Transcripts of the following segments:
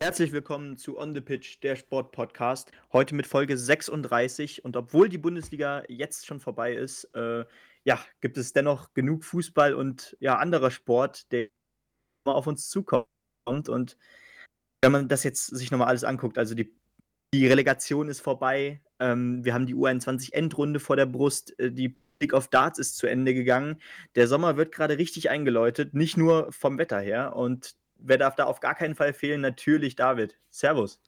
Herzlich willkommen zu On the Pitch, der Sport-Podcast. Heute mit Folge 36. Und obwohl die Bundesliga jetzt schon vorbei ist, äh, ja, gibt es dennoch genug Fußball und ja, anderer Sport, der auf uns zukommt. Und wenn man das jetzt sich nochmal alles anguckt, also die, die Relegation ist vorbei, ähm, wir haben die U21-Endrunde vor der Brust, äh, die League of Darts ist zu Ende gegangen. Der Sommer wird gerade richtig eingeläutet, nicht nur vom Wetter her. Und wer darf da auf gar keinen Fall fehlen? Natürlich David. Servus.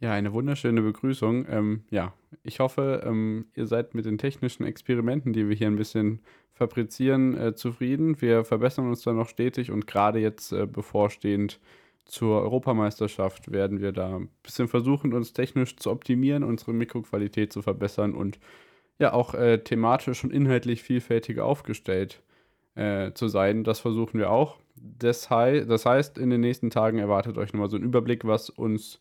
Ja, eine wunderschöne Begrüßung. Ähm, ja, ich hoffe, ähm, ihr seid mit den technischen Experimenten, die wir hier ein bisschen fabrizieren, äh, zufrieden. Wir verbessern uns da noch stetig und gerade jetzt äh, bevorstehend zur Europameisterschaft werden wir da ein bisschen versuchen, uns technisch zu optimieren, unsere Mikroqualität zu verbessern und ja auch äh, thematisch und inhaltlich vielfältiger aufgestellt äh, zu sein. Das versuchen wir auch. Das, hei das heißt, in den nächsten Tagen erwartet euch nochmal so ein Überblick, was uns,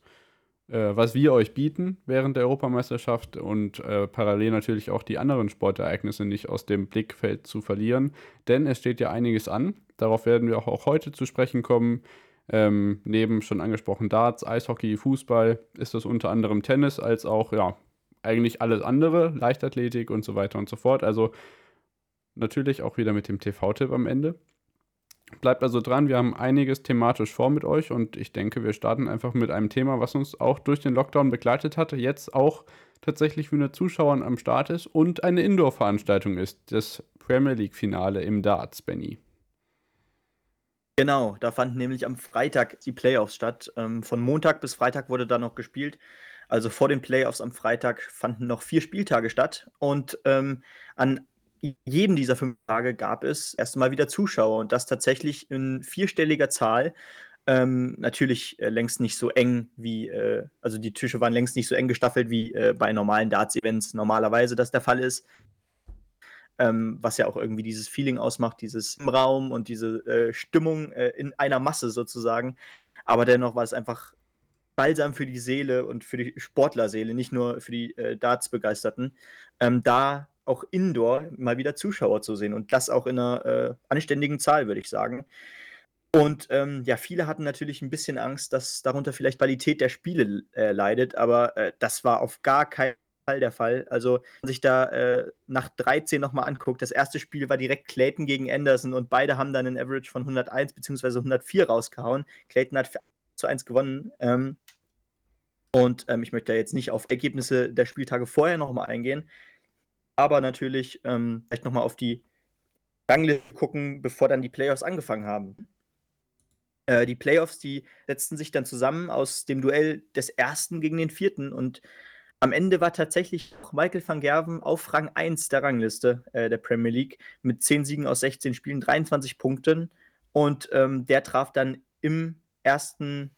äh, was wir euch bieten während der Europameisterschaft und äh, parallel natürlich auch die anderen Sportereignisse nicht aus dem Blickfeld zu verlieren. Denn es steht ja einiges an. Darauf werden wir auch, auch heute zu sprechen kommen. Ähm, neben schon angesprochen Darts, Eishockey, Fußball ist das unter anderem Tennis als auch ja, eigentlich alles andere, Leichtathletik und so weiter und so fort. Also natürlich auch wieder mit dem TV-Tipp am Ende. Bleibt also dran, wir haben einiges thematisch vor mit euch und ich denke, wir starten einfach mit einem Thema, was uns auch durch den Lockdown begleitet hatte, jetzt auch tatsächlich für eine Zuschauern am Start ist und eine Indoor-Veranstaltung ist, das Premier League-Finale im Darts, Benny. Genau, da fanden nämlich am Freitag die Playoffs statt. Ähm, von Montag bis Freitag wurde da noch gespielt. Also vor den Playoffs am Freitag fanden noch vier Spieltage statt und ähm, an jedem dieser fünf Tage gab es erstmal wieder Zuschauer und das tatsächlich in vierstelliger Zahl. Ähm, natürlich äh, längst nicht so eng wie, äh, also die Tische waren längst nicht so eng gestaffelt wie äh, bei normalen Darts-Events normalerweise das der Fall ist. Ähm, was ja auch irgendwie dieses Feeling ausmacht, dieses Raum und diese äh, Stimmung äh, in einer Masse sozusagen. Aber dennoch war es einfach Balsam für die Seele und für die Sportlerseele, nicht nur für die äh, Darts-Begeisterten, ähm, da auch indoor mal wieder Zuschauer zu sehen und das auch in einer äh, anständigen Zahl, würde ich sagen. Und ähm, ja, viele hatten natürlich ein bisschen Angst, dass darunter vielleicht Qualität der Spiele äh, leidet, aber äh, das war auf gar keinen Fall der Fall. Also, wenn man sich da äh, nach 13 nochmal anguckt, das erste Spiel war direkt Clayton gegen Anderson und beide haben dann einen Average von 101 bzw. 104 rausgehauen. Clayton hat zu 1 gewonnen. Ähm, und ähm, ich möchte da jetzt nicht auf Ergebnisse der Spieltage vorher nochmal eingehen, aber natürlich ähm, vielleicht nochmal auf die Rangliste gucken, bevor dann die Playoffs angefangen haben. Äh, die Playoffs, die setzten sich dann zusammen aus dem Duell des ersten gegen den vierten und am Ende war tatsächlich Michael van Gerven auf Rang 1 der Rangliste äh, der Premier League mit 10 Siegen aus 16 Spielen, 23 Punkten. Und ähm, der traf dann im ersten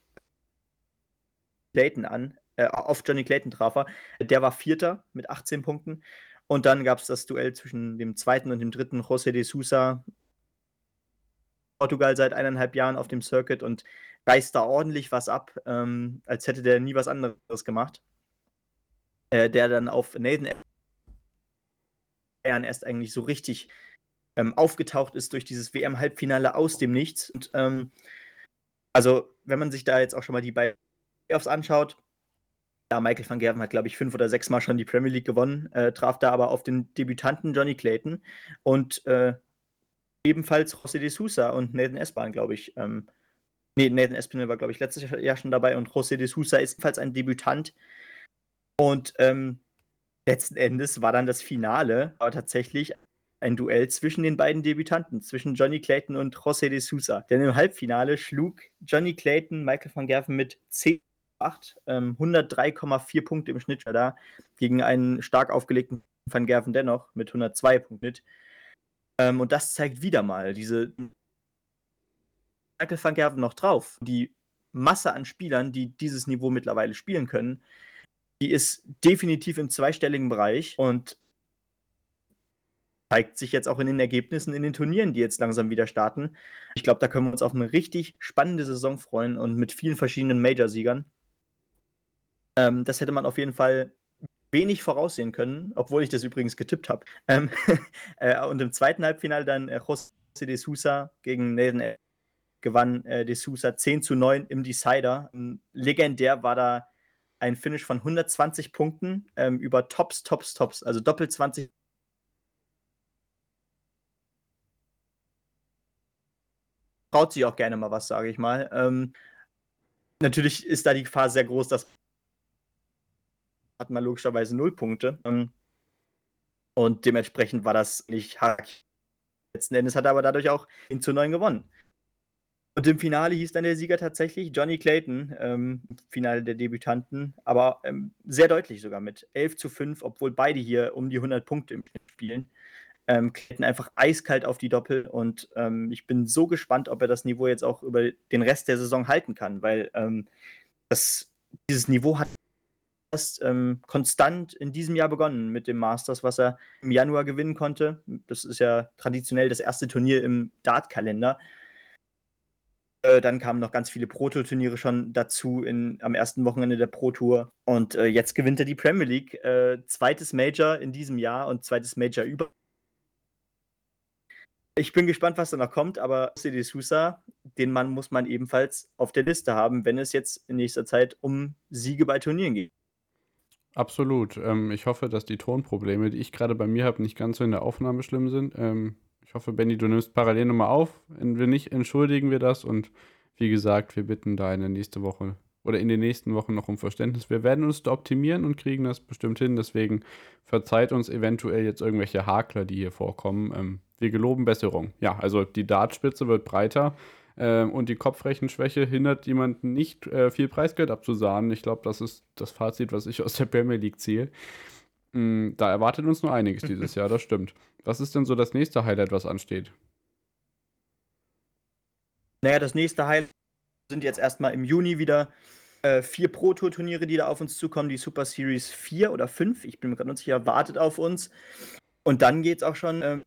Clayton an, äh, auf Johnny Clayton traf er. Der war Vierter mit 18 Punkten. Und dann gab es das Duell zwischen dem zweiten und dem dritten José de Sousa. Portugal seit eineinhalb Jahren auf dem Circuit und reißt da ordentlich was ab, ähm, als hätte der nie was anderes gemacht. Äh, der dann auf Nathan erst eigentlich so richtig ähm, aufgetaucht ist durch dieses WM-Halbfinale aus dem Nichts. Und ähm, also, wenn man sich da jetzt auch schon mal die Playoffs anschaut, ja, Michael van Gerven hat, glaube ich, fünf oder sechs Mal schon die Premier League gewonnen, äh, traf da aber auf den Debütanten Johnny Clayton und äh, ebenfalls José de Sousa und Nathan Espin, glaube ich. Ähm, nee, Nathan Espinel war, glaube ich, letztes Jahr schon dabei und José de Sousa ist ebenfalls ein Debütant. Und ähm, letzten Endes war dann das Finale aber tatsächlich ein Duell zwischen den beiden Debütanten, zwischen Johnny Clayton und José de Sousa. Denn im Halbfinale schlug Johnny Clayton Michael van Gerven mit 10 8, ähm, 103,4 Punkte im Schnitt da, gegen einen stark aufgelegten Van Gerven dennoch mit 102 Punkten. Ähm, und das zeigt wieder mal diese Michael van Gerven noch drauf. Die Masse an Spielern, die dieses Niveau mittlerweile spielen können, die ist definitiv im zweistelligen Bereich und zeigt sich jetzt auch in den Ergebnissen in den Turnieren, die jetzt langsam wieder starten. Ich glaube, da können wir uns auf eine richtig spannende Saison freuen und mit vielen verschiedenen Major-Siegern. Ähm, das hätte man auf jeden Fall wenig voraussehen können, obwohl ich das übrigens getippt habe. Ähm, äh, und im zweiten Halbfinale dann äh, José de Sousa gegen Nathan gewann äh, De Sousa 10 zu 9 im Decider. Ähm, legendär war da ein Finish von 120 Punkten ähm, über Tops, Tops, Tops, also doppelt 20. Traut sich auch gerne mal was, sage ich mal. Ähm, natürlich ist da die Gefahr sehr groß, dass hat man logischerweise null Punkte. Ähm, und dementsprechend war das nicht hack. Letzten Endes hat er aber dadurch auch in zu 9 gewonnen. Und im Finale hieß dann der Sieger tatsächlich Johnny Clayton, ähm, Finale der Debütanten, aber ähm, sehr deutlich sogar mit 11 zu 5, obwohl beide hier um die 100 Punkte im Schnitt spielen. Ähm, Clayton einfach eiskalt auf die Doppel und ähm, ich bin so gespannt, ob er das Niveau jetzt auch über den Rest der Saison halten kann, weil ähm, das, dieses Niveau hat erst ähm, konstant in diesem Jahr begonnen mit dem Masters, was er im Januar gewinnen konnte. Das ist ja traditionell das erste Turnier im Dart-Kalender. Äh, dann kamen noch ganz viele Pro-Tour-Turniere schon dazu in, am ersten Wochenende der Pro-Tour. Und äh, jetzt gewinnt er die Premier League. Äh, zweites Major in diesem Jahr und zweites Major über. Ich bin gespannt, was da noch kommt, aber CD Sousa, den Mann muss man ebenfalls auf der Liste haben, wenn es jetzt in nächster Zeit um Siege bei Turnieren geht. Absolut. Ähm, ich hoffe, dass die Tonprobleme, die ich gerade bei mir habe, nicht ganz so in der Aufnahme schlimm sind. Ähm, ich hoffe, Benny, du nimmst parallel nochmal auf. Wenn nicht, entschuldigen wir das. Und wie gesagt, wir bitten da in der nächsten Woche oder in den nächsten Wochen noch um Verständnis. Wir werden uns da optimieren und kriegen das bestimmt hin. Deswegen verzeiht uns eventuell jetzt irgendwelche Hakler, die hier vorkommen. Ähm, wir geloben Besserung. Ja, also die Dartspitze wird breiter. Ähm, und die Kopfrechenschwäche hindert jemanden nicht, äh, viel Preisgeld abzusahnen. Ich glaube, das ist das Fazit, was ich aus der Premier League ziehe. Mhm, da erwartet uns nur einiges dieses Jahr, das stimmt. Was ist denn so das nächste Highlight, was ansteht? Naja, das nächste Highlight sind jetzt erstmal im Juni wieder äh, vier Pro-Tour-Turniere, die da auf uns zukommen. Die Super Series 4 oder 5, ich bin mir gerade nicht sicher, wartet auf uns. Und dann geht es auch schon äh,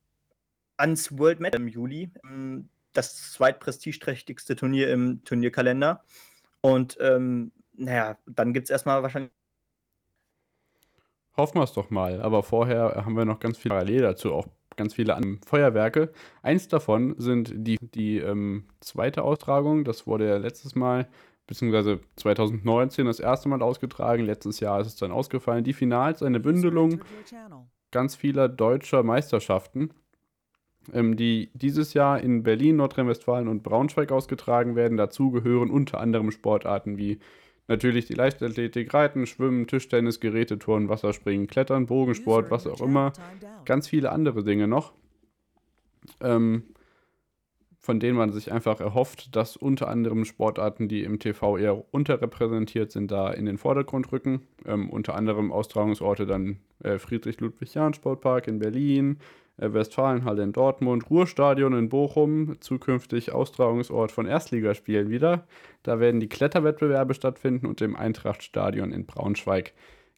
ans World Match im Juli. Ähm, das zweitprestigeträchtigste Turnier im Turnierkalender. Und ähm, naja, dann gibt es erstmal wahrscheinlich. Hoffen wir es doch mal. Aber vorher haben wir noch ganz viel parallel dazu, auch ganz viele Feuerwerke. Eins davon sind die, die ähm, zweite Austragung. Das wurde ja letztes Mal, beziehungsweise 2019 das erste Mal ausgetragen. Letztes Jahr ist es dann ausgefallen. Die Finals, eine Bündelung ganz vieler deutscher Meisterschaften ähm, die dieses Jahr in Berlin, Nordrhein-Westfalen und Braunschweig ausgetragen werden. Dazu gehören unter anderem Sportarten wie natürlich die Leichtathletik, Reiten, Schwimmen, Tischtennis, Geräteturnen, Wasserspringen, Klettern, Bogensport, was auch immer. Ganz viele andere Dinge noch. Ähm, von denen man sich einfach erhofft, dass unter anderem Sportarten, die im TV eher unterrepräsentiert sind, da in den Vordergrund rücken. Ähm, unter anderem Austragungsorte dann äh, Friedrich-Ludwig-Jahn-Sportpark in Berlin, Westfalenhalle in Dortmund, Ruhrstadion in Bochum, zukünftig Austragungsort von Erstligaspielen wieder. Da werden die Kletterwettbewerbe stattfinden und im Eintrachtstadion in Braunschweig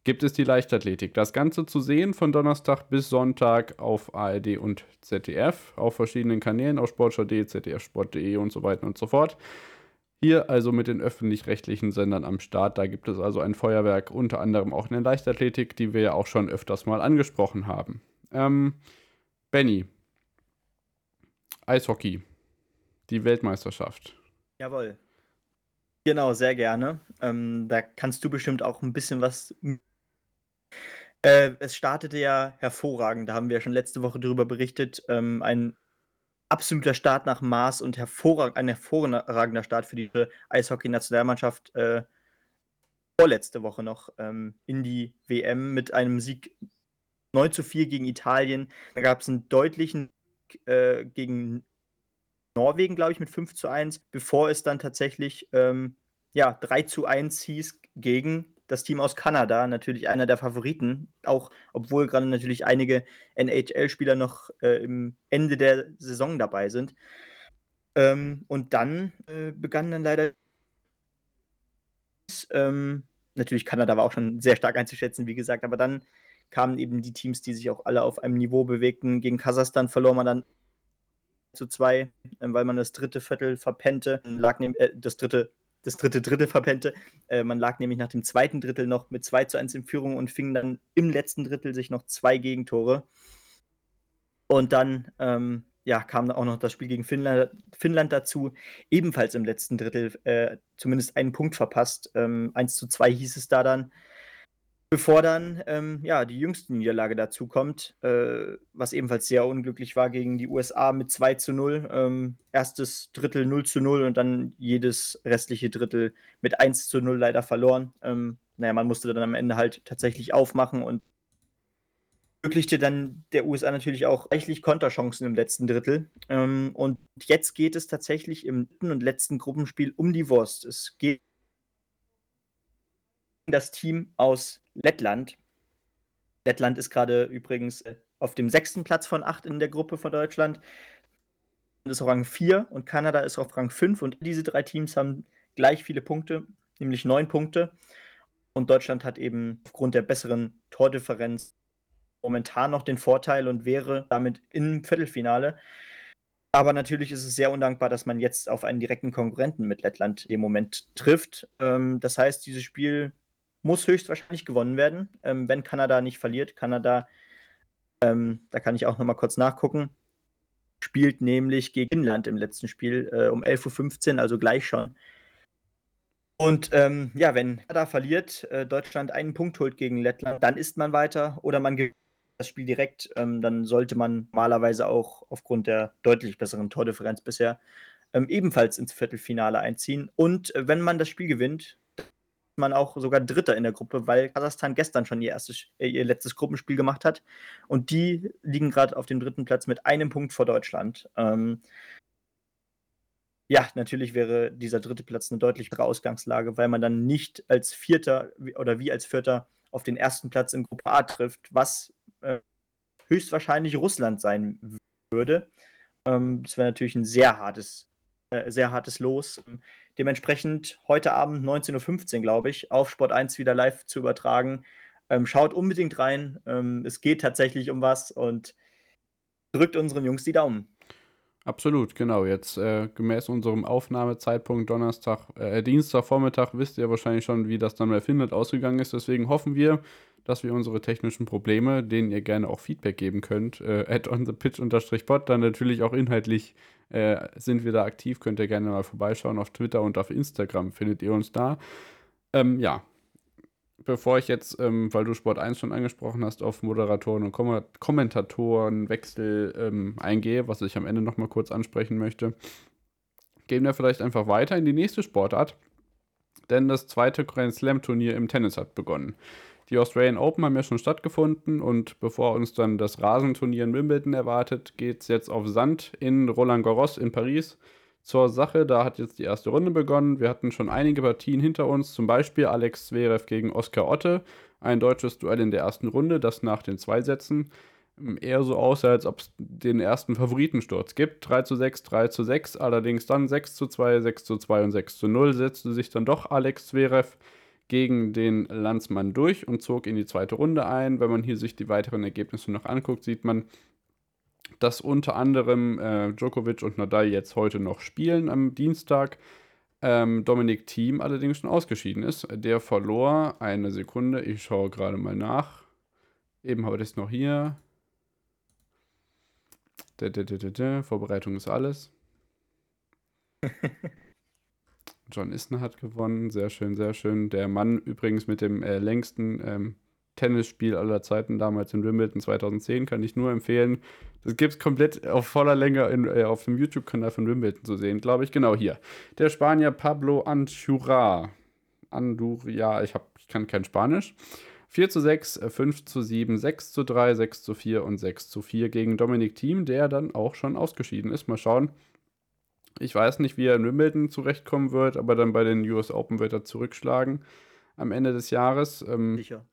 gibt es die Leichtathletik. Das Ganze zu sehen von Donnerstag bis Sonntag auf ARD und ZDF, auf verschiedenen Kanälen, auf sportschau.de, zdfsport.de und so weiter und so fort. Hier also mit den öffentlich-rechtlichen Sendern am Start. Da gibt es also ein Feuerwerk, unter anderem auch in der Leichtathletik, die wir ja auch schon öfters mal angesprochen haben. Ähm, Benny. Eishockey. Die Weltmeisterschaft. Jawohl. Genau, sehr gerne. Ähm, da kannst du bestimmt auch ein bisschen was. Äh, es startete ja hervorragend, da haben wir ja schon letzte Woche darüber berichtet. Ähm, ein absoluter Start nach Maß und hervorrag ein hervorragender Start für die Eishockey-Nationalmannschaft. Äh, vorletzte Woche noch ähm, in die WM mit einem Sieg 9 zu 4 gegen Italien. Da gab es einen deutlichen äh, gegen Norwegen, glaube ich, mit 5 zu 1, bevor es dann tatsächlich ähm, ja, 3 zu 1 hieß gegen das Team aus Kanada, natürlich einer der Favoriten, auch obwohl gerade natürlich einige NHL-Spieler noch äh, im Ende der Saison dabei sind. Ähm, und dann äh, begann dann leider ähm, natürlich Kanada war auch schon sehr stark einzuschätzen, wie gesagt, aber dann kamen eben die Teams, die sich auch alle auf einem Niveau bewegten. Gegen Kasachstan verlor man dann zu zwei, ähm, weil man das dritte Viertel verpennte. Lag neben, äh, das dritte, das dritte Drittel verpennte. Äh, man lag nämlich nach dem zweiten Drittel noch mit 2 zu 1 in Führung und fing dann im letzten Drittel sich noch zwei Gegentore. Und dann, ähm, ja, kam auch noch das Spiel gegen Finnland, Finnland dazu, ebenfalls im letzten Drittel äh, zumindest einen Punkt verpasst. Ähm, 1 zu 2 hieß es da dann. Bevor dann ähm, ja, die jüngste Niederlage dazu kommt, äh, was ebenfalls sehr unglücklich war gegen die USA mit 2 zu 0. Ähm, erstes Drittel 0 zu 0 und dann jedes restliche Drittel mit 1 zu 0 leider verloren. Ähm, naja, man musste dann am Ende halt tatsächlich aufmachen und ermöglichte dann der USA natürlich auch reichlich Konterchancen im letzten Drittel. Ähm, und jetzt geht es tatsächlich im dritten und letzten Gruppenspiel um die Wurst. Es geht das Team aus Lettland. Lettland ist gerade übrigens äh, auf dem sechsten Platz von acht in der Gruppe von Deutschland. ist auf Rang 4 und Kanada ist auf Rang 5 und diese drei Teams haben gleich viele Punkte, nämlich neun Punkte. Und Deutschland hat eben aufgrund der besseren Tordifferenz momentan noch den Vorteil und wäre damit im Viertelfinale. Aber natürlich ist es sehr undankbar, dass man jetzt auf einen direkten Konkurrenten mit Lettland im Moment trifft. Ähm, das heißt, dieses Spiel muss höchstwahrscheinlich gewonnen werden, ähm, wenn Kanada nicht verliert. Kanada, ähm, da kann ich auch noch mal kurz nachgucken, spielt nämlich gegen Finnland im letzten Spiel äh, um 11.15 Uhr, also gleich schon. Und ähm, ja, wenn Kanada verliert, äh, Deutschland einen Punkt holt gegen Lettland, dann ist man weiter oder man gewinnt das Spiel direkt, ähm, dann sollte man normalerweise auch aufgrund der deutlich besseren Tordifferenz bisher ähm, ebenfalls ins Viertelfinale einziehen. Und äh, wenn man das Spiel gewinnt, man auch sogar Dritter in der Gruppe, weil Kasachstan gestern schon ihr, erstes, äh, ihr letztes Gruppenspiel gemacht hat. Und die liegen gerade auf dem dritten Platz mit einem Punkt vor Deutschland. Ähm, ja, natürlich wäre dieser dritte Platz eine deutlich bessere Ausgangslage, weil man dann nicht als Vierter oder wie als Vierter auf den ersten Platz in Gruppe A trifft, was äh, höchstwahrscheinlich Russland sein würde. Ähm, das wäre natürlich ein sehr hartes, äh, sehr hartes Los. Dementsprechend heute Abend 19.15 Uhr, glaube ich, auf Sport 1 wieder live zu übertragen. Ähm, schaut unbedingt rein. Ähm, es geht tatsächlich um was und drückt unseren Jungs die Daumen. Absolut, genau. Jetzt äh, gemäß unserem Aufnahmezeitpunkt Donnerstag, äh, Dienstagvormittag wisst ihr wahrscheinlich schon, wie das dann bei Finland ausgegangen ist. Deswegen hoffen wir, dass wir unsere technischen Probleme, denen ihr gerne auch Feedback geben könnt, äh, at on the pitch pod, dann natürlich auch inhaltlich äh, sind wir da aktiv, könnt ihr gerne mal vorbeischauen. Auf Twitter und auf Instagram findet ihr uns da. Ähm, ja, bevor ich jetzt, ähm, weil du Sport 1 schon angesprochen hast, auf Moderatoren und Kom Kommentatorenwechsel ähm, eingehe, was ich am Ende nochmal kurz ansprechen möchte, gehen wir vielleicht einfach weiter in die nächste Sportart. Denn das zweite Grand Slam Turnier im Tennis hat begonnen. Die Australian Open haben ja schon stattgefunden und bevor uns dann das Rasenturnier in Wimbledon erwartet, geht es jetzt auf Sand in Roland Garros in Paris zur Sache. Da hat jetzt die erste Runde begonnen. Wir hatten schon einige Partien hinter uns, zum Beispiel Alex Zverev gegen Oskar Otte, ein deutsches Duell in der ersten Runde, das nach den zwei Sätzen eher so aussah, als ob es den ersten Favoritensturz gibt. 3 zu 6, 3 zu 6, allerdings dann 6 zu 2, 6 zu 2 und 6 zu 0 setzte sich dann doch Alex Zverev gegen den Landsmann durch und zog in die zweite Runde ein. Wenn man hier sich die weiteren Ergebnisse noch anguckt, sieht man, dass unter anderem äh, Djokovic und Nadal jetzt heute noch spielen am Dienstag. Ähm, Dominik Thiem allerdings schon ausgeschieden ist. Der verlor eine Sekunde. Ich schaue gerade mal nach. Eben habe ich es noch hier. Vorbereitung ist alles. John Isner hat gewonnen. Sehr schön, sehr schön. Der Mann übrigens mit dem äh, längsten ähm, Tennisspiel aller Zeiten, damals in Wimbledon 2010, kann ich nur empfehlen. Das gibt es komplett auf voller Länge in, äh, auf dem YouTube-Kanal von Wimbledon zu sehen, glaube ich. Genau hier. Der Spanier Pablo Anchura. Anduria, ich, hab, ich kann kein Spanisch. 4 zu 6, 5 zu 7, 6 zu 3, 6 zu 4 und 6 zu 4 gegen Dominik Thiem, der dann auch schon ausgeschieden ist. Mal schauen, ich weiß nicht, wie er in Wimbledon zurechtkommen wird, aber dann bei den US Open wird er zurückschlagen am Ende des Jahres. Ähm, Sicher.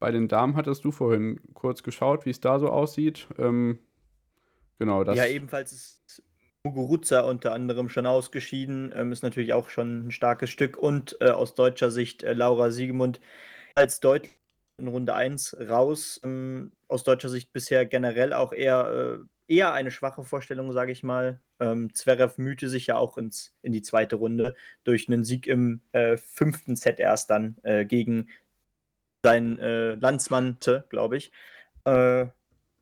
Bei den Damen hattest du vorhin kurz geschaut, wie es da so aussieht. Ähm, genau, das. Ja, ebenfalls ist Muguruza unter anderem schon ausgeschieden. Ähm, ist natürlich auch schon ein starkes Stück. Und äh, aus deutscher Sicht äh, Laura Siegemund als deutlich in Runde 1 raus. Ähm, aus deutscher Sicht bisher generell auch eher äh, eher eine schwache Vorstellung, sage ich mal. Ähm, Zverev mühte sich ja auch ins, in die zweite Runde durch einen Sieg im äh, fünften Set erst dann äh, gegen seinen äh, Landsmann, glaube ich. Äh,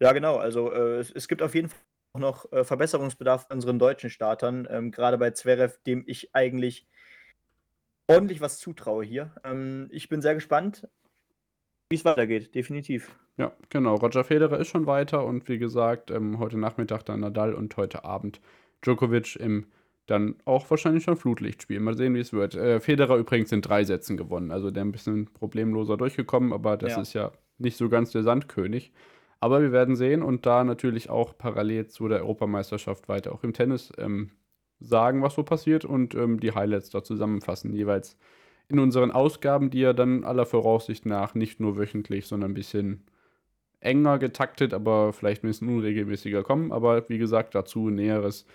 ja, genau. Also äh, es, gibt auf jeden Fall noch äh, Verbesserungsbedarf bei unseren deutschen Startern, ähm, gerade bei Zverev, dem ich eigentlich ordentlich was zutraue hier. Ähm, ich bin sehr gespannt, wie es weitergeht, definitiv. Ja, genau. Roger Federer ist schon weiter und wie gesagt, ähm, heute Nachmittag dann Nadal und heute Abend Djokovic im dann auch wahrscheinlich schon Flutlichtspiel. Mal sehen, wie es wird. Äh, Federer übrigens in drei Sätzen gewonnen, also der ein bisschen problemloser durchgekommen, aber das ja. ist ja nicht so ganz der Sandkönig. Aber wir werden sehen und da natürlich auch parallel zu der Europameisterschaft weiter auch im Tennis ähm, sagen, was so passiert und ähm, die Highlights da zusammenfassen, jeweils in unseren Ausgaben, die ja dann aller Voraussicht nach nicht nur wöchentlich, sondern ein bisschen enger getaktet, aber vielleicht ein bisschen unregelmäßiger kommen. Aber wie gesagt, dazu Näheres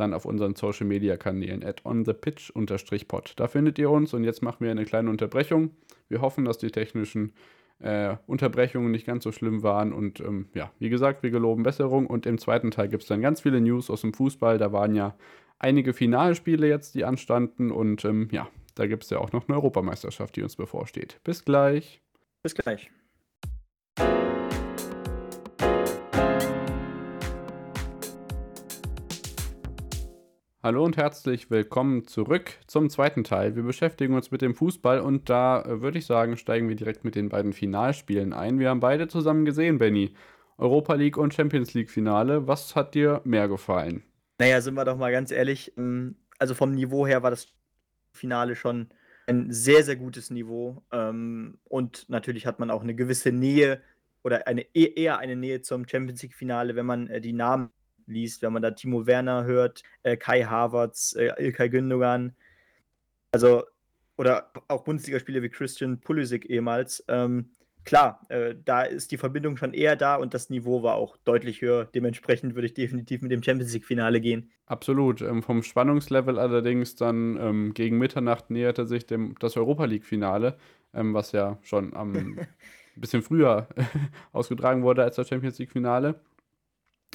dann auf unseren Social Media Kanälen at onthepitch-pod. Da findet ihr uns und jetzt machen wir eine kleine Unterbrechung. Wir hoffen, dass die technischen äh, Unterbrechungen nicht ganz so schlimm waren und ähm, ja, wie gesagt, wir geloben Besserung und im zweiten Teil gibt es dann ganz viele News aus dem Fußball. Da waren ja einige Finalspiele jetzt, die anstanden und ähm, ja, da gibt es ja auch noch eine Europameisterschaft, die uns bevorsteht. Bis gleich. Bis gleich. Hallo und herzlich willkommen zurück zum zweiten Teil. Wir beschäftigen uns mit dem Fußball und da äh, würde ich sagen, steigen wir direkt mit den beiden Finalspielen ein. Wir haben beide zusammen gesehen, Benny. Europa League und Champions League Finale. Was hat dir mehr gefallen? Naja, sind wir doch mal ganz ehrlich. Ähm, also vom Niveau her war das Finale schon ein sehr, sehr gutes Niveau. Ähm, und natürlich hat man auch eine gewisse Nähe oder eine, e-, eher eine Nähe zum Champions League Finale, wenn man äh, die Namen liest, wenn man da Timo Werner hört, äh, Kai Havertz, äh, Ilkay Gündogan, also oder auch Bundesligaspieler wie Christian Pulisic ehemals. Ähm, klar, äh, da ist die Verbindung schon eher da und das Niveau war auch deutlich höher. Dementsprechend würde ich definitiv mit dem Champions League-Finale gehen. Absolut. Ähm, vom Spannungslevel allerdings dann ähm, gegen Mitternacht näherte sich dem, das Europa League-Finale, ähm, was ja schon am bisschen früher ausgetragen wurde als das Champions League-Finale.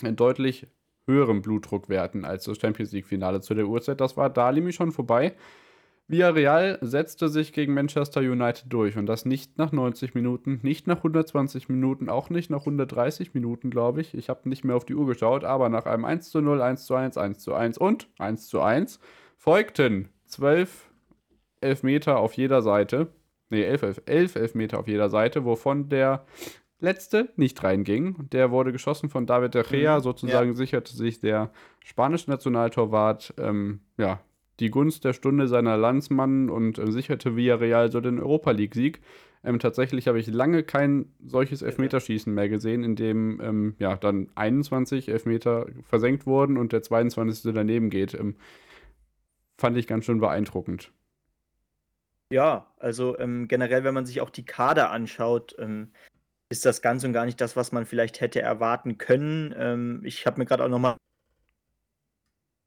Deutlich höheren Blutdruckwerten als das Champions League-Finale zu der Uhrzeit. Das war da nämlich schon vorbei. Villarreal setzte sich gegen Manchester United durch und das nicht nach 90 Minuten, nicht nach 120 Minuten, auch nicht nach 130 Minuten, glaube ich. Ich habe nicht mehr auf die Uhr geschaut, aber nach einem 1 zu 0, 1 zu 1, 1 zu 1 und 1 zu 1 folgten 12 Elfmeter auf jeder Seite. Ne, 11, 11, 11 Elfmeter auf jeder Seite, wovon der letzte nicht reinging. Der wurde geschossen von David de Gea. Mhm, Sozusagen ja. sicherte sich der spanische Nationaltorwart ähm, ja, die Gunst der Stunde seiner Landsmann und äh, sicherte Villarreal so den Europa League-Sieg. Ähm, tatsächlich habe ich lange kein solches Elfmeterschießen mehr gesehen, in dem ähm, ja, dann 21 Elfmeter versenkt wurden und der 22. daneben geht. Ähm, fand ich ganz schön beeindruckend. Ja, also ähm, generell, wenn man sich auch die Kader anschaut, ähm, ist das ganz und gar nicht das, was man vielleicht hätte erwarten können. Ähm, ich habe mir gerade auch nochmal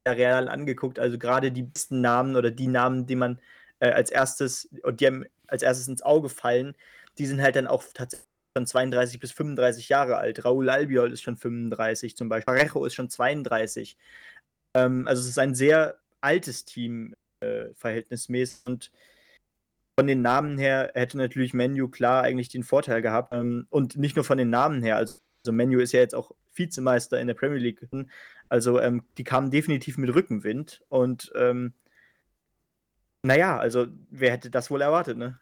Real angeguckt, also gerade die besten Namen oder die Namen, die man äh, als erstes und die einem als erstes ins Auge fallen, die sind halt dann auch tatsächlich von 32 bis 35 Jahre alt. Raúl Albiol ist schon 35 zum Beispiel. Parejo ist schon 32. Ähm, also es ist ein sehr altes Team äh, verhältnismäßig und von den Namen her hätte natürlich Menu klar eigentlich den Vorteil gehabt. Ähm, und nicht nur von den Namen her. Also, also Menu ist ja jetzt auch Vizemeister in der Premier League. Also ähm, die kamen definitiv mit Rückenwind. Und ähm, naja, also wer hätte das wohl erwartet, ne?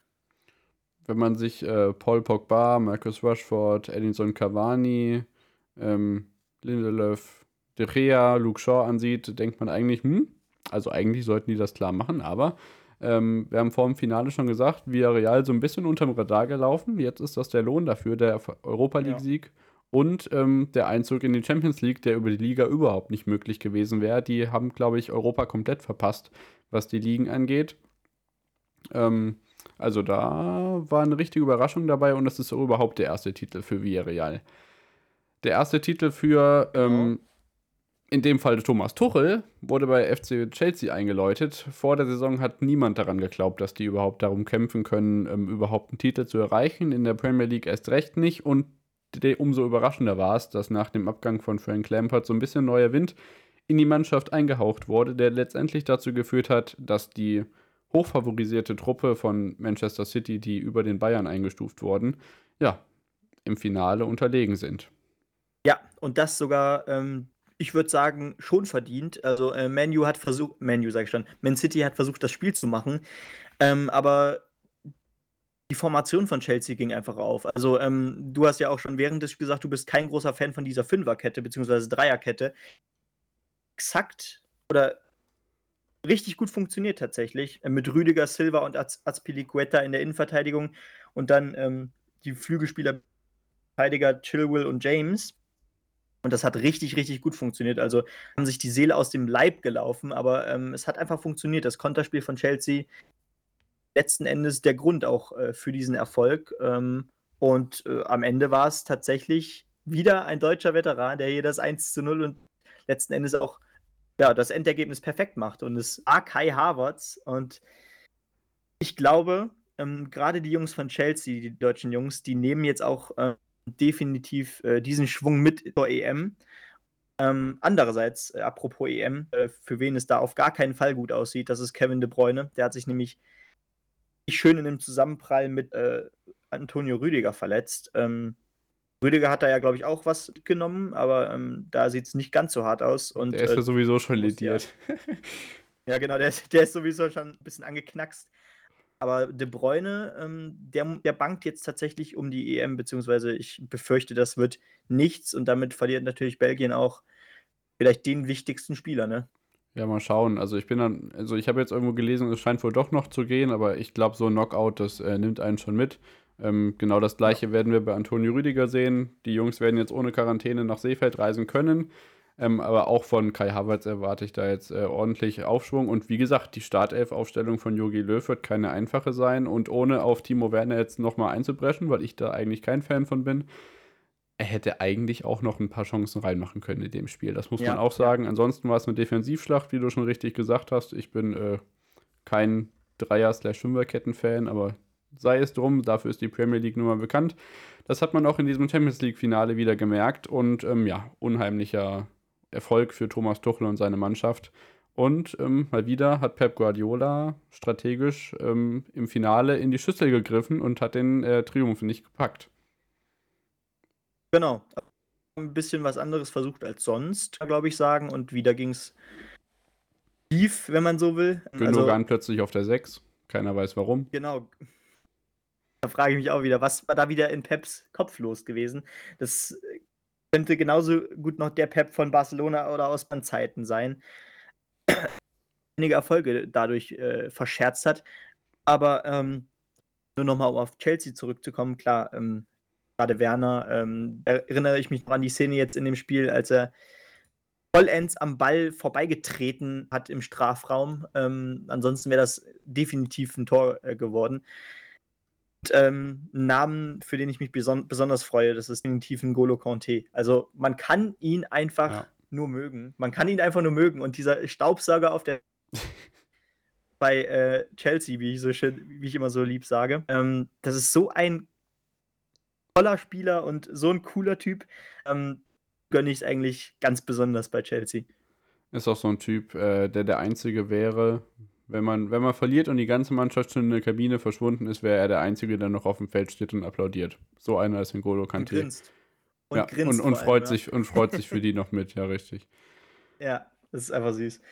Wenn man sich äh, Paul Pogba, Marcus Rushford, Edinson Cavani, ähm, Lindelöf, De Gea, Luke Shaw ansieht, denkt man eigentlich, hm, also eigentlich sollten die das klar machen, aber ähm, wir haben vor dem Finale schon gesagt, Villarreal so ein bisschen unterm Radar gelaufen. Jetzt ist das der Lohn dafür, der Europa League-Sieg. Ja. Und ähm, der Einzug in die Champions League, der über die Liga überhaupt nicht möglich gewesen wäre. Die haben, glaube ich, Europa komplett verpasst, was die Ligen angeht. Ähm, also da war eine richtige Überraschung dabei und das ist überhaupt der erste Titel für Villarreal. Der erste Titel für ähm, in dem Fall Thomas Tuchel wurde bei FC Chelsea eingeläutet. Vor der Saison hat niemand daran geglaubt, dass die überhaupt darum kämpfen können, ähm, überhaupt einen Titel zu erreichen. In der Premier League erst recht nicht. Und umso überraschender war es, dass nach dem Abgang von Frank Lampard so ein bisschen neuer Wind in die Mannschaft eingehaucht wurde, der letztendlich dazu geführt hat, dass die hochfavorisierte Truppe von Manchester City, die über den Bayern eingestuft wurden, ja, im Finale unterlegen sind. Ja, und das sogar ähm, Ich würde sagen, schon verdient. Also, äh, Man hat versucht Man sage ich schon, Man City hat versucht, das Spiel zu machen, ähm, aber die Formation von Chelsea ging einfach auf. Also, ähm, du hast ja auch schon während des gesagt, du bist kein großer Fan von dieser Fünferkette beziehungsweise Dreierkette. Exakt oder richtig gut funktioniert tatsächlich, äh, mit Rüdiger, Silva und Az Azpilicueta in der Innenverteidigung und dann, ähm, die Flügelspieler Verteidiger Chilwell und James. Und das hat richtig, richtig gut funktioniert. Also haben sich die Seele aus dem Leib gelaufen, aber ähm, es hat einfach funktioniert. Das Konterspiel von Chelsea letzten Endes der Grund auch äh, für diesen Erfolg. Ähm, und äh, am Ende war es tatsächlich wieder ein deutscher Veteran, der hier das 1 zu 0 und letzten Endes auch ja, das Endergebnis perfekt macht. Und es war Kai Havertz. Und ich glaube, ähm, gerade die Jungs von Chelsea, die deutschen Jungs, die nehmen jetzt auch ähm, definitiv äh, diesen Schwung mit zur EM. Ähm, andererseits, äh, apropos EM, äh, für wen es da auf gar keinen Fall gut aussieht, das ist Kevin De Bruyne. Der hat sich nämlich schön in dem Zusammenprall mit äh, Antonio Rüdiger verletzt. Ähm, Rüdiger hat da ja, glaube ich, auch was genommen, aber ähm, da sieht es nicht ganz so hart aus. Und, der ist ja äh, sowieso schon lediert. Ja, ja, genau, der, der ist sowieso schon ein bisschen angeknackst. Aber De Bruyne, ähm, der, der bankt jetzt tatsächlich um die EM, beziehungsweise ich befürchte, das wird nichts und damit verliert natürlich Belgien auch vielleicht den wichtigsten Spieler, ne? Ja, mal schauen. Also ich bin dann, also ich habe jetzt irgendwo gelesen, es scheint wohl doch noch zu gehen, aber ich glaube, so ein Knockout, das äh, nimmt einen schon mit. Ähm, genau das gleiche werden wir bei Antonio Rüdiger sehen. Die Jungs werden jetzt ohne Quarantäne nach Seefeld reisen können. Ähm, aber auch von Kai Havertz erwarte ich da jetzt äh, ordentlich Aufschwung. Und wie gesagt, die Startelf-Aufstellung von Jogi Löw wird keine einfache sein. Und ohne auf Timo Werner jetzt nochmal einzubrechen, weil ich da eigentlich kein Fan von bin, er hätte eigentlich auch noch ein paar Chancen reinmachen können in dem Spiel. Das muss ja, man auch sagen. Ansonsten war es eine Defensivschlacht, wie du schon richtig gesagt hast. Ich bin äh, kein Dreier-Fünferketten-Fan, aber sei es drum, dafür ist die Premier League nun mal bekannt. Das hat man auch in diesem Champions League-Finale wieder gemerkt und ähm, ja, unheimlicher Erfolg für Thomas Tuchel und seine Mannschaft. Und ähm, mal wieder hat Pep Guardiola strategisch ähm, im Finale in die Schüssel gegriffen und hat den äh, Triumph nicht gepackt. Genau. Ein bisschen was anderes versucht als sonst, glaube ich, sagen. Und wieder ging es tief, wenn man so will. Gündogan also, plötzlich auf der 6. Keiner weiß warum. Genau. Da frage ich mich auch wieder, was war da wieder in Peps Kopf los gewesen? Das könnte genauso gut noch der Pep von Barcelona oder aus Zeiten sein. Einige Erfolge dadurch äh, verscherzt hat. Aber ähm, nur nochmal, um auf Chelsea zurückzukommen, klar, ähm, gerade Werner, ähm, erinnere ich mich noch an die Szene jetzt in dem Spiel, als er vollends am Ball vorbeigetreten hat im Strafraum. Ähm, ansonsten wäre das definitiv ein Tor äh, geworden ähm, einen Namen, für den ich mich beson besonders freue. Das ist definitiv ein Golo Conte. Also man kann ihn einfach ja. nur mögen. Man kann ihn einfach nur mögen. Und dieser Staubsauger auf der bei äh, Chelsea, wie ich, so schön, wie ich immer so lieb sage, ähm, das ist so ein toller Spieler und so ein cooler Typ. Ähm, gönne ich es eigentlich ganz besonders bei Chelsea. Ist auch so ein Typ, äh, der der Einzige wäre, wenn man, wenn man verliert und die ganze Mannschaft schon in der Kabine verschwunden ist, wäre er der Einzige, der noch auf dem Feld steht und applaudiert. So einer ist N'Golo Kante. Und grinst. Und, ja, grinst und, und freut allem, sich ja. und freut sich für die noch mit, ja, richtig. Ja, das ist einfach süß.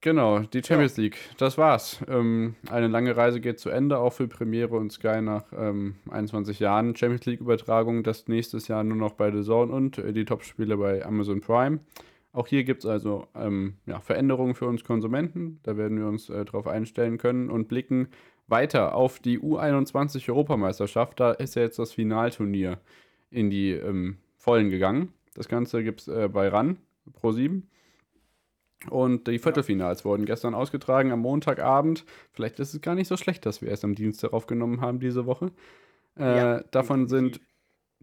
Genau, die Champions ja. League, das war's. Ähm, eine lange Reise geht zu Ende, auch für Premiere und Sky nach ähm, 21 Jahren Champions League-Übertragung. Das nächstes Jahr nur noch bei The Zone und äh, die Topspiele bei Amazon Prime. Auch hier gibt es also ähm, ja, Veränderungen für uns Konsumenten. Da werden wir uns äh, darauf einstellen können und blicken weiter auf die U21 Europameisterschaft. Da ist ja jetzt das Finalturnier in die ähm, Vollen gegangen. Das Ganze gibt es äh, bei RAN Pro 7. Und die Viertelfinals ja. wurden gestern ausgetragen am Montagabend. Vielleicht ist es gar nicht so schlecht, dass wir erst am Dienstag aufgenommen haben diese Woche. Äh, ja, davon sind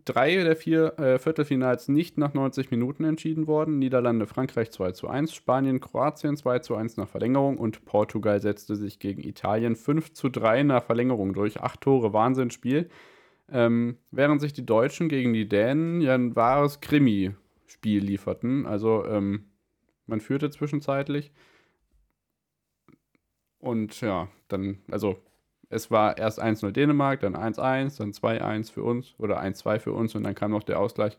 drei der vier äh, Viertelfinals nicht nach 90 Minuten entschieden worden. Niederlande, Frankreich 2 zu 1, Spanien, Kroatien 2 zu 1 nach Verlängerung und Portugal setzte sich gegen Italien 5 zu 3 nach Verlängerung durch. Acht Tore, Wahnsinnsspiel. Ähm, während sich die Deutschen gegen die Dänen ja ein wahres Krimi-Spiel lieferten. Also ähm, man führte zwischenzeitlich. Und ja, dann, also es war erst 1-0 Dänemark, dann 1-1, dann 2-1 für uns oder 1-2 für uns und dann kam noch der Ausgleich.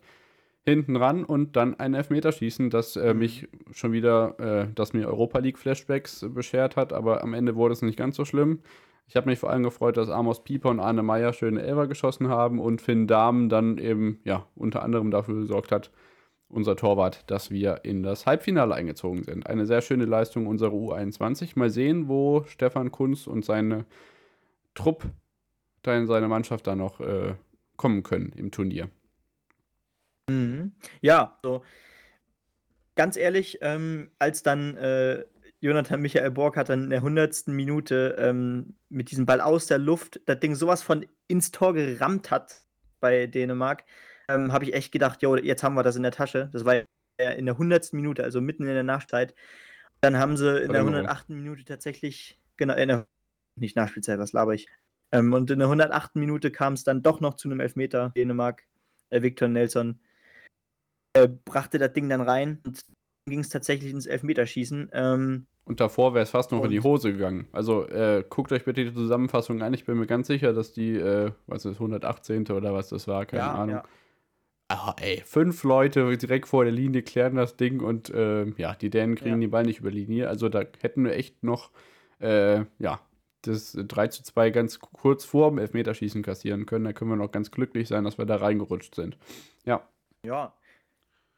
hinten ran und dann ein Elfmeterschießen, das äh, Mhm. mich schon wieder, äh, das mir Europa League Flashbacks beschert hat, aber am Ende wurde es nicht ganz so schlimm. Ich habe mich vor allem gefreut, dass Amos Pieper und Arne Meyer schöne Elfer geschossen haben und Finn Dahmen dann eben, ja, unter anderem dafür gesorgt hat, unser Torwart, dass wir in das Halbfinale eingezogen sind. Eine sehr schöne Leistung unserer U21. Mal sehen, wo Stefan Kunz und seine Trupp, seine Mannschaft da noch äh, kommen können im Turnier. Mhm. Ja, so ganz ehrlich, ähm, als dann äh, Jonathan Michael Borg dann in der 100. Minute ähm, mit diesem Ball aus der Luft das Ding sowas von ins Tor gerammt hat bei Dänemark, ähm, habe ich echt gedacht, jo, jetzt haben wir das in der Tasche. Das war ja in der 100. Minute, also mitten in der Nachzeit. Dann haben sie in der 108. Minute tatsächlich, genau, in der, nicht Nachspielzeit, was laber ich. Ähm, und in der 108. Minute kam es dann doch noch zu einem Elfmeter Dänemark. Äh, Victor Nelson äh, brachte das Ding dann rein und ging es tatsächlich ins Elfmeterschießen. Ähm, und davor wäre es fast noch in die Hose gegangen. Also äh, guckt euch bitte die Zusammenfassung an. Ich bin mir ganz sicher, dass die, äh, was ist, 118. oder was das war, keine ja, Ahnung. Ja. Ah, ey, fünf Leute direkt vor der Linie klären das Ding und äh, ja, die Dänen kriegen Ja. die Ball nicht über die Linie. Also da hätten wir echt noch, äh, ja, das 3 zu 2 ganz kurz vor dem Elfmeterschießen kassieren können. Da können wir noch ganz glücklich sein, dass wir da reingerutscht sind. Ja. Ja,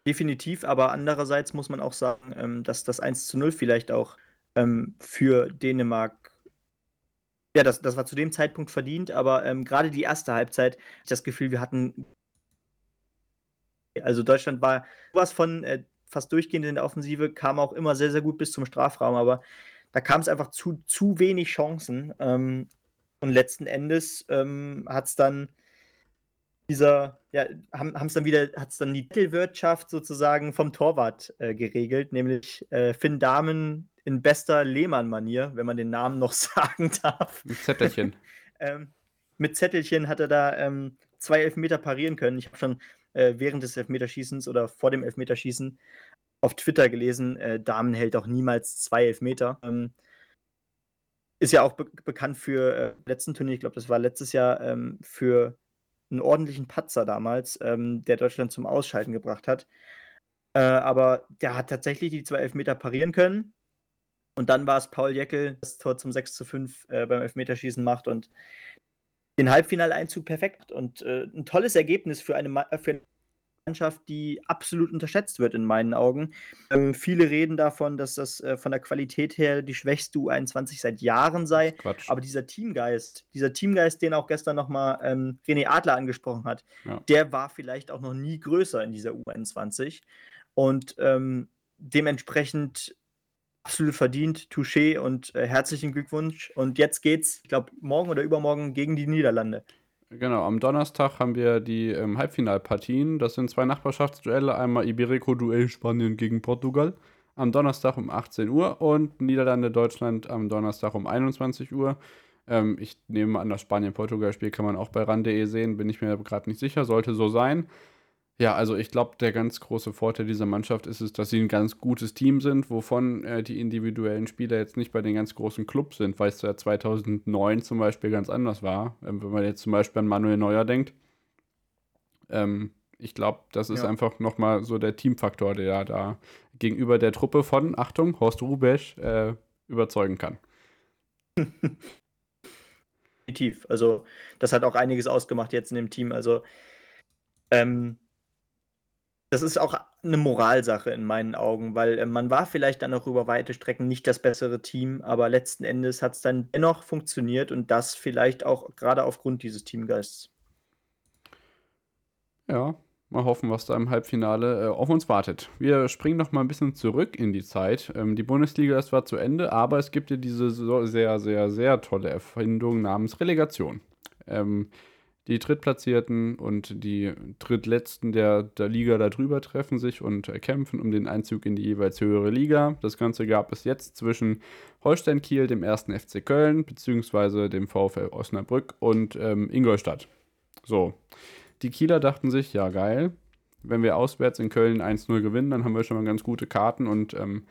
definitiv. Aber andererseits muss man auch sagen, ähm, dass das 1 zu 0 vielleicht auch ähm, für Dänemark, ja, das, das war zu dem Zeitpunkt verdient, aber ähm, gerade die erste Halbzeit, ich das Gefühl, wir hatten, also Deutschland war sowas von äh, fast durchgehend in der Offensive, kam auch immer sehr, sehr gut bis zum Strafraum, aber da kam es einfach zu, zu wenig Chancen. Ähm, und letzten Endes ähm, hat es dann dieser, ja, haben es dann wieder, hat es dann die Titelwirtschaft sozusagen vom Torwart äh, geregelt, nämlich äh, Finn Dahmen in bester Lehmann-Manier, wenn man den Namen noch sagen darf. Mit Zettelchen. ähm, mit Zettelchen hat er da ähm, zwei Elfmeter parieren können. Ich habe schon äh, während des Elfmeterschießens oder vor dem Elfmeterschießen auf Twitter gelesen, äh, Damen hält auch niemals zwei Elfmeter. Ähm, ist ja auch be bekannt für äh, letzten Turnier, ich glaube, das war letztes Jahr, ähm, für einen ordentlichen Patzer damals, ähm, der Deutschland zum Ausschalten gebracht hat. Äh, aber der hat tatsächlich die zwei Elfmeter parieren können. Und dann war es Paul Jeckel, das Tor zum 6 zu 5 äh, beim Elfmeterschießen macht und den Halbfinaleinzug perfekt. Und äh, ein tolles Ergebnis für eine, für eine Mannschaft, die absolut unterschätzt wird in meinen Augen. Ähm, viele reden davon, dass das äh, von der Qualität her die schwächste U21 seit Jahren sei. Quatsch. Aber dieser Teamgeist, dieser Teamgeist, den auch gestern nochmal ähm, René Adler angesprochen hat, Ja. der war vielleicht auch noch nie größer in dieser U21. Und ähm, dementsprechend absolut verdient, Touché und äh, herzlichen Glückwunsch. Und jetzt geht's, ich glaube, morgen oder übermorgen gegen die Niederlande. Genau, am Donnerstag haben wir die ähm, Halbfinalpartien. Das sind zwei Nachbarschaftsduelle. Einmal Iberico-Duell Spanien gegen Portugal am Donnerstag um 18 Uhr und Niederlande-Deutschland am Donnerstag um 21 Uhr. Ähm, ich nehme an, das Spanien-Portugal-Spiel kann man auch bei ran.de sehen, bin ich mir gerade nicht sicher, sollte so sein. Ja, also ich glaube, der ganz große Vorteil dieser Mannschaft ist es, dass sie ein ganz gutes Team sind, wovon äh, die individuellen Spieler jetzt nicht bei den ganz großen Clubs sind, weil es ja 2009 zum Beispiel ganz anders war. Ähm, wenn man jetzt zum Beispiel an Manuel Neuer denkt. Ähm, ich glaube, das ist Ja. einfach nochmal so der Teamfaktor, der da gegenüber der Truppe von, Achtung, Horst Rubesch äh, überzeugen kann. Definitiv. Also, das hat auch einiges ausgemacht jetzt in dem Team. Also, ähm, das ist auch eine Moralsache in meinen Augen, weil äh, man war vielleicht dann auch über weite Strecken nicht das bessere Team, aber letzten Endes hat es dann dennoch funktioniert und das vielleicht auch gerade aufgrund dieses Teamgeists. Ja, mal hoffen, was da im Halbfinale äh, auf uns wartet. Wir springen noch mal ein bisschen zurück in die Zeit. Ähm, die Bundesliga ist zwar zu Ende, aber es gibt ja diese so sehr, sehr, sehr tolle Erfindung namens Relegation. Ähm, die Drittplatzierten und die Drittletzten der, der Liga darüber treffen sich und äh, kämpfen um den Einzug in die jeweils höhere Liga. Das Ganze gab es jetzt zwischen Holstein Kiel, dem ersten FC Köln, beziehungsweise dem VfL Osnabrück und ähm, Ingolstadt. So, die Kieler dachten sich, ja geil, wenn wir auswärts in Köln 1-0 gewinnen, dann haben wir schon mal ganz gute Karten und ähm,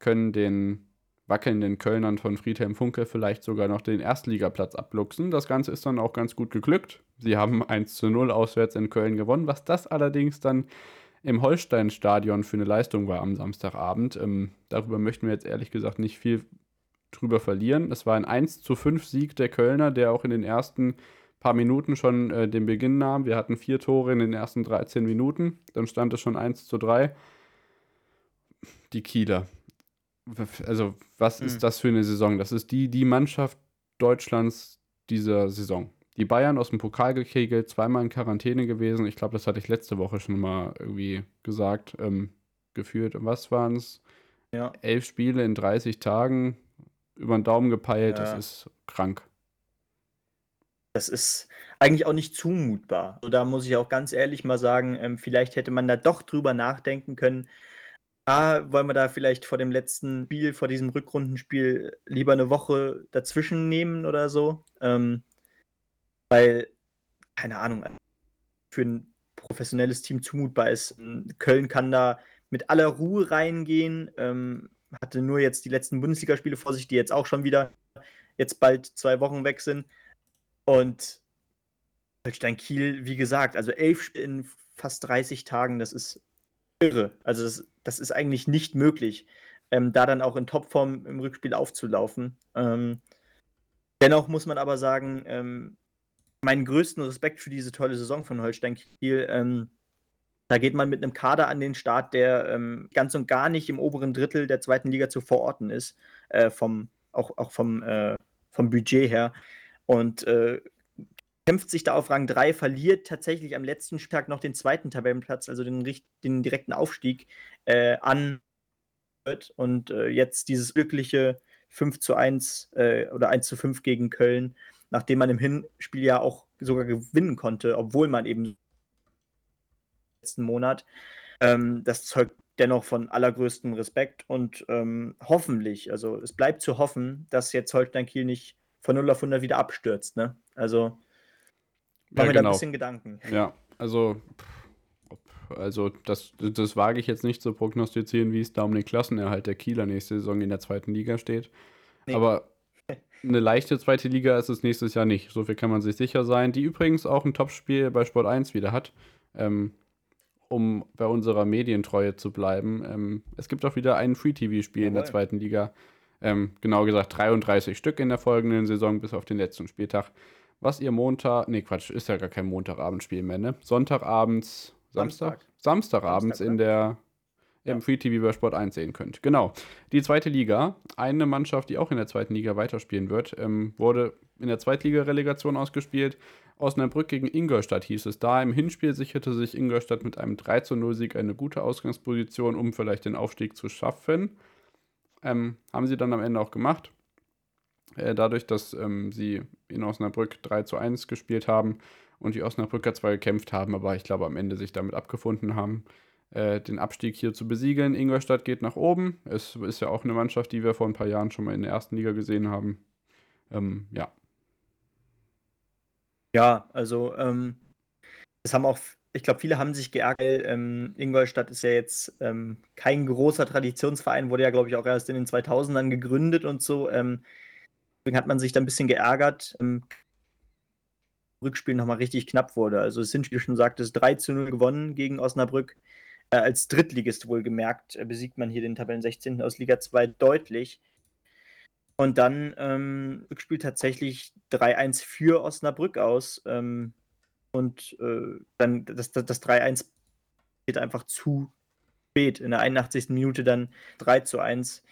können den wackelnden Kölnern von Friedhelm Funke vielleicht sogar noch den Erstligaplatz abluchsen. Das Ganze ist dann auch ganz gut geglückt. Sie haben 1 0 auswärts in Köln gewonnen. Was das allerdings dann im Holstein-Stadion für eine Leistung war am Samstagabend. Ähm, darüber möchten wir jetzt ehrlich gesagt nicht viel drüber verlieren. Es war ein 1 zu 5 Sieg der Kölner, der auch in den ersten paar Minuten schon äh, den Beginn nahm. Wir hatten vier Tore in den ersten 13 Minuten. Dann stand es schon 1 zu 3. Die Kieler. Also, was mhm. ist das für eine Saison? Das ist die, die Mannschaft Deutschlands dieser Saison. Die Bayern aus dem Pokal gekegelt, zweimal in Quarantäne gewesen. Ich glaube, das hatte ich letzte Woche schon mal irgendwie gesagt, ähm, geführt. Was waren es? Ja. Elf Spiele in 30 Tagen, über den Daumen gepeilt. Ja. Das ist krank. Das ist eigentlich auch nicht zumutbar. Also da muss ich auch ganz ehrlich mal sagen, ähm, vielleicht hätte man da doch drüber nachdenken können. Ah, wollen wir da vielleicht vor dem letzten Spiel, vor diesem Rückrundenspiel lieber eine Woche dazwischen nehmen oder so? Ähm, weil, keine Ahnung, für ein professionelles Team zumutbar ist. Köln kann da mit aller Ruhe reingehen. Ähm, hatte nur jetzt die letzten Bundesligaspiele vor sich, die jetzt auch schon wieder jetzt bald zwei Wochen weg sind. Und Holstein Kiel, wie gesagt, also elf in fast 30 Tagen, das ist irre. Also das, das ist eigentlich nicht möglich, ähm, da dann auch in Topform im Rückspiel aufzulaufen. Ähm, dennoch muss man aber sagen, ähm, meinen größten Respekt für diese tolle Saison von Holstein Kiel. Ähm, da geht man mit einem Kader an den Start, der ähm, ganz und gar nicht im oberen Drittel der zweiten Liga zu verorten ist, äh, vom, auch, auch vom, äh, vom Budget her und äh, kämpft sich da auf Rang 3, verliert tatsächlich am letzten Spieltag noch den zweiten Tabellenplatz, also den, den direkten Aufstieg äh, an und äh, jetzt dieses glückliche 5 zu 1 äh, oder 1 zu 5 gegen Köln, nachdem man im Hinspiel ja auch sogar gewinnen konnte, obwohl man eben letzten Monat. Ähm, das zeugt dennoch von allergrößtem Respekt und ähm, hoffentlich, also es bleibt zu hoffen, dass jetzt Holstein Kiel nicht von 0 auf 100 wieder abstürzt. Ne? Also machen ja, wir genau. da ein genau. bisschen Gedanken. Ja, also, also das, das wage ich jetzt nicht zu prognostizieren, wie es da um den Klassenerhalt der Kieler nächste Saison in der zweiten Liga steht. Nee. Aber eine leichte zweite Liga ist es nächstes Jahr nicht. So viel kann man sich sicher sein. Die übrigens auch ein Topspiel bei Sport 1 wieder hat. Ähm, um bei unserer Medientreue zu bleiben. Ähm, es gibt auch wieder ein Free-TV-Spiel in der zweiten Liga. Ähm, genau gesagt 33 Stück in der folgenden Saison bis auf den letzten Spieltag. Was ihr Montag, nee Quatsch, ist ja gar kein Montagabendspiel mehr, ne? Sonntagabends, Samstag? Samstag? Samstagabends Samstag, in der im ja. Free TV bei Sport 1 sehen könnt. Genau. Die zweite Liga, eine Mannschaft, die auch in der zweiten Liga weiterspielen wird, ähm, wurde in der Zweitliga-Relegation ausgespielt. Osnabrück gegen Ingolstadt hieß es da. Im Hinspiel sicherte sich Ingolstadt mit einem 3 0 Sieg eine gute Ausgangsposition, um vielleicht den Aufstieg zu schaffen. Ähm, haben sie dann am Ende auch gemacht. Äh, dadurch, dass ähm, sie in Osnabrück 3 zu 1 gespielt haben und die Osnabrücker zwar gekämpft haben, aber ich glaube am Ende sich damit abgefunden haben, äh, den Abstieg hier zu besiegeln. Ingolstadt geht nach oben. Es ist ja auch eine Mannschaft, die wir vor ein paar Jahren schon mal in der ersten Liga gesehen haben. Ähm, ja. Ja, also ähm, es haben auch ich glaube, viele haben sich geärgert. Ähm, Ingolstadt ist ja jetzt ähm, kein großer Traditionsverein, wurde ja, glaube ich, auch erst in den 2000ern gegründet und so. Deswegen hat man sich da ein bisschen geärgert. Ähm, Rückspiel nochmal richtig knapp wurde. Also, es sind, wie du schon sagtest, 3 zu 0 gewonnen gegen Osnabrück. Äh, als Drittligist wohlgemerkt äh, besiegt man hier den Tabellen 16. aus Liga 2 deutlich. Und dann ähm, Rückspiel tatsächlich 3-1 für Osnabrück aus. Ähm, und äh, dann das, das, das 3-1 geht einfach zu spät. In der 81. Minute dann 3 zu 1.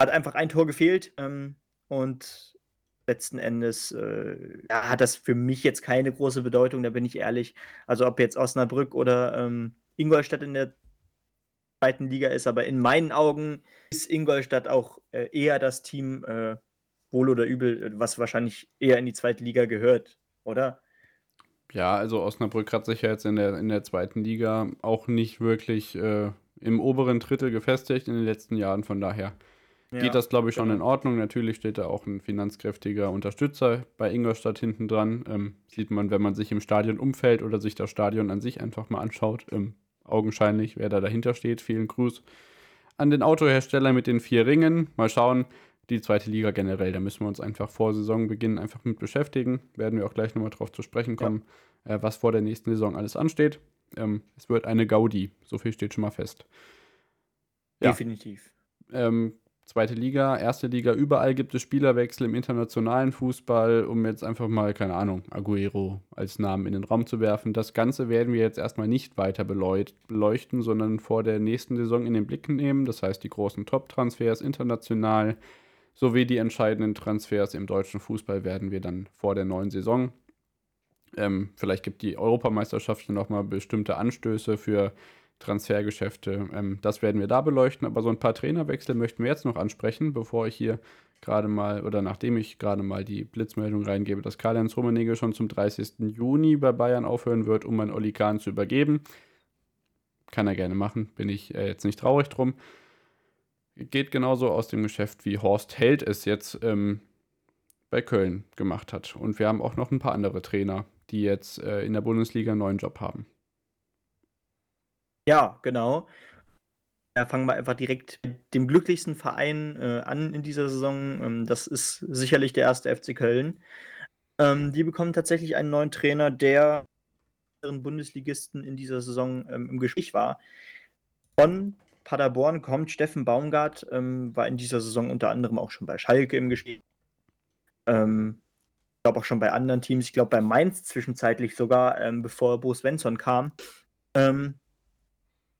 Hat einfach ein Tor gefehlt. Ähm, und letzten Endes äh, ja, hat das für mich jetzt keine große Bedeutung, da bin ich ehrlich. Also ob jetzt Osnabrück oder ähm, Ingolstadt in der zweiten Liga ist, aber in meinen Augen ist Ingolstadt auch äh, eher das Team, äh, wohl oder übel, was wahrscheinlich eher in die zweite Liga gehört, oder? Ja, also Osnabrück hat sich ja jetzt in der, in der zweiten Liga auch nicht wirklich äh, im oberen Drittel gefestigt in den letzten Jahren. Von daher ja, geht das, glaube ich, schon genau. in Ordnung. Natürlich steht da auch ein finanzkräftiger Unterstützer bei Ingolstadt hinten dran. Ähm, sieht man, wenn man sich im Stadion umfällt oder sich das Stadion an sich einfach mal anschaut. Ähm, augenscheinlich, wer da dahinter steht. Vielen Gruß an den Autohersteller mit den vier Ringen. Mal schauen, die zweite Liga generell. Da müssen wir uns einfach vor Saisonbeginn einfach mit beschäftigen. Werden wir auch gleich nochmal drauf zu sprechen kommen, ja. äh, was vor der nächsten Saison alles ansteht. Ähm, es wird eine Gaudi, so viel steht schon mal fest. Ja. Definitiv. Ähm, zweite Liga, erste Liga, überall gibt es Spielerwechsel im internationalen Fußball, um jetzt einfach mal, keine Ahnung, Aguero als Namen in den Raum zu werfen. Das Ganze werden wir jetzt erstmal nicht weiter beleuchten, sondern vor der nächsten Saison in den Blick nehmen. Das heißt, die großen Top-Transfers international sowie die entscheidenden Transfers im deutschen Fußball werden wir dann vor der neuen Saison. Ähm, vielleicht gibt die Europameisterschaft nochmal bestimmte Anstöße für Transfergeschäfte. Ähm, das werden wir da beleuchten, aber so ein paar Trainerwechsel möchten wir jetzt noch ansprechen, bevor ich hier gerade mal oder nachdem ich gerade mal die Blitzmeldung reingebe, dass Karl-Heinz Rummenigge schon zum 30. Juni bei Bayern aufhören wird, um an Oli Kahn zu übergeben. Kann er gerne machen, bin ich äh, jetzt nicht traurig drum. Geht genauso aus dem Geschäft, wie Horst Held es jetzt ähm, bei Köln gemacht hat. Und wir haben auch noch ein paar andere Trainer, die jetzt äh, in der Bundesliga einen neuen Job haben. Ja, genau. Da fangen wir einfach direkt mit dem glücklichsten Verein äh, an in dieser Saison. Ähm, das ist sicherlich der erste FC Köln. Ähm, die bekommen tatsächlich einen neuen Trainer, der Bundesligisten in dieser Saison ähm, im Gespräch war. Von Paderborn kommt Steffen Baumgart, ähm, war in dieser Saison unter anderem auch schon bei Schalke im Gespräch. Ähm, ich glaube auch schon bei anderen Teams. Ich glaube bei Mainz zwischenzeitlich sogar, ähm, bevor Bo Svensson kam. Ähm,